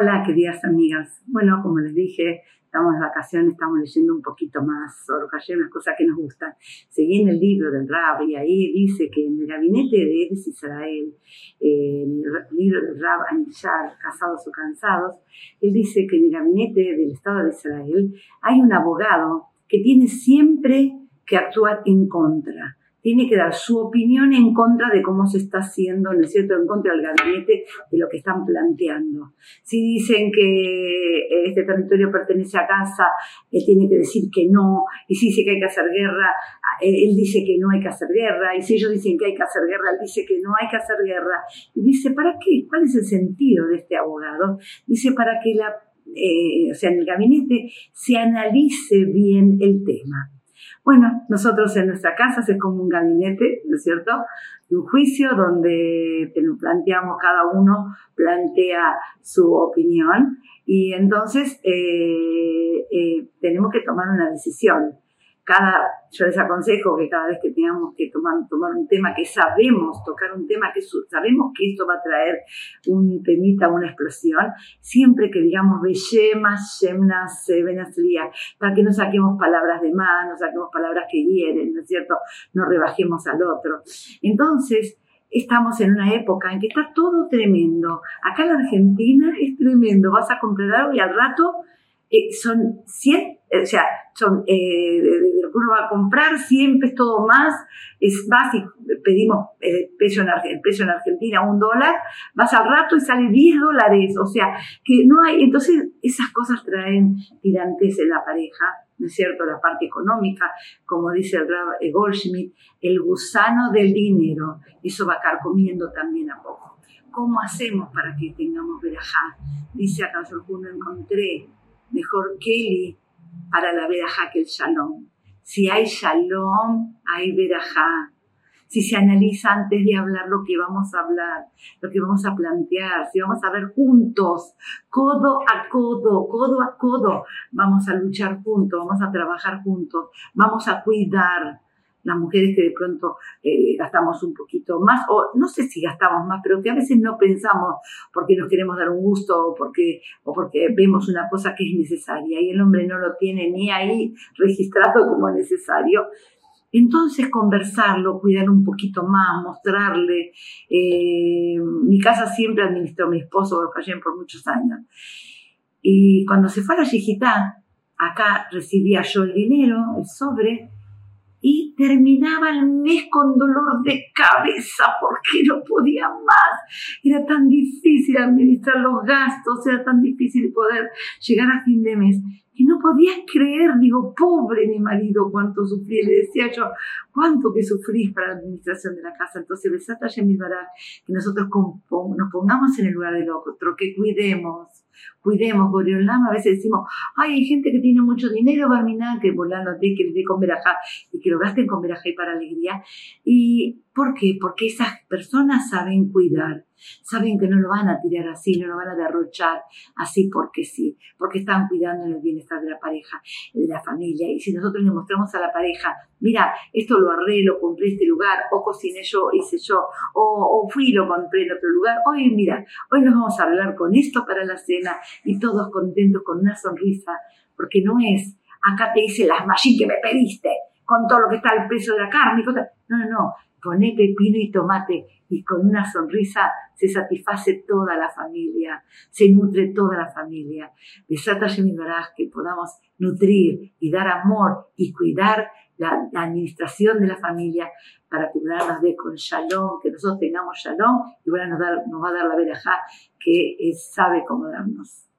Hola, queridas amigas. Bueno, como les dije, estamos de vacaciones, estamos leyendo un poquito más sobre unas cosas que nos gustan. Seguí en el libro del Rab y ahí dice que en el gabinete de Eres Israel, eh, en el libro del Rab Anishar, Casados o Cansados, él dice que en el gabinete del Estado de Israel hay un abogado que tiene siempre que actuar en contra tiene que dar su opinión en contra de cómo se está haciendo, ¿no es cierto?, en contra del gabinete de lo que están planteando. Si dicen que este territorio pertenece a Gaza, él tiene que decir que no, y si dice que hay que hacer guerra, él dice que no hay que hacer guerra, y si ellos dicen que hay que hacer guerra, él dice que no hay que hacer guerra. Y dice, ¿para qué? ¿Cuál es el sentido de este abogado? Dice, para que la, eh, o sea, en el gabinete se analice bien el tema. Bueno, nosotros en nuestra casa es como un gabinete, ¿no es cierto? De un juicio donde planteamos, cada uno plantea su opinión y entonces eh, eh, tenemos que tomar una decisión cada, yo les aconsejo que cada vez que tengamos que tomar, tomar un tema que sabemos, tocar un tema que sabemos que esto va a traer un temita, una explosión, siempre que digamos Beshemas, Shemnas, Benaslia, para que no saquemos palabras de más, no saquemos palabras que hieren, ¿no es cierto? No rebajemos al otro. Entonces, estamos en una época en que está todo tremendo. Acá en la Argentina es tremendo. Vas a comprar algo y al rato eh, son 100, o sea, son eh, que uno va a comprar, siempre es todo más, es básico, pedimos el precio, en, el precio en Argentina, un dólar, vas al rato y sale 10 dólares, o sea, que no hay, entonces esas cosas traen tirantes en la pareja, ¿no es cierto? La parte económica, como dice el eh, Goldschmidt, el gusano del dinero, eso va a estar comiendo también a poco. ¿Cómo hacemos para que tengamos verajá? Dice acá, yo encontré mejor Kelly para la verajá que el shalom. Si hay shalom, hay verajá. Si se analiza antes de hablar lo que vamos a hablar, lo que vamos a plantear, si vamos a ver juntos, codo a codo, codo a codo, vamos a luchar juntos, vamos a trabajar juntos, vamos a cuidar, las mujeres que de pronto eh, gastamos un poquito más, o no sé si gastamos más, pero que a veces no pensamos porque nos queremos dar un gusto o porque, o porque vemos una cosa que es necesaria y el hombre no lo tiene ni ahí registrado como necesario. Entonces conversarlo, cuidar un poquito más, mostrarle. Eh, mi casa siempre administró mi esposo por muchos años. Y cuando se fue a la Yejitá, acá recibía yo el dinero, el sobre, y terminaba el mes con dolor de cabeza porque no podía más. Era tan difícil administrar los gastos, era tan difícil poder llegar a fin de mes y no podía creer, digo, pobre mi marido, cuánto sufrí. Le decía yo, cuánto que sufrís para la administración de la casa. Entonces, besata Bará, que nosotros nos pongamos en el lugar del otro, que cuidemos, cuidemos, Boreolama. A veces decimos, ay, hay gente que tiene mucho dinero, Barminá, que volando de que le dé con verajá y que lo gasten con verajá y para alegría. ¿Y por qué? Porque esas personas saben cuidar Saben que no lo van a tirar así, no lo van a derrochar así porque sí, porque están cuidando el bienestar de la pareja, de la familia. Y si nosotros le mostramos a la pareja, mira, esto lo arreglo, compré este lugar, o cociné yo, hice yo, o, fui y lo compré en otro lugar, hoy mira, hoy nos vamos a arreglar con esto para la cena y todos contentos con una sonrisa, porque no es, acá te hice las machines que me pediste, con todo lo que está el precio de la carne, no, no, no, poné pepino y tomate y con una sonrisa se satisface toda la familia, se nutre toda la familia. Besata Baraj, que podamos nutrir y dar amor y cuidar la, administración de la familia para que nos dé con shalom, que nosotros tengamos shalom y bueno, nos, nos va a dar la verajá que sabe cómo darnos.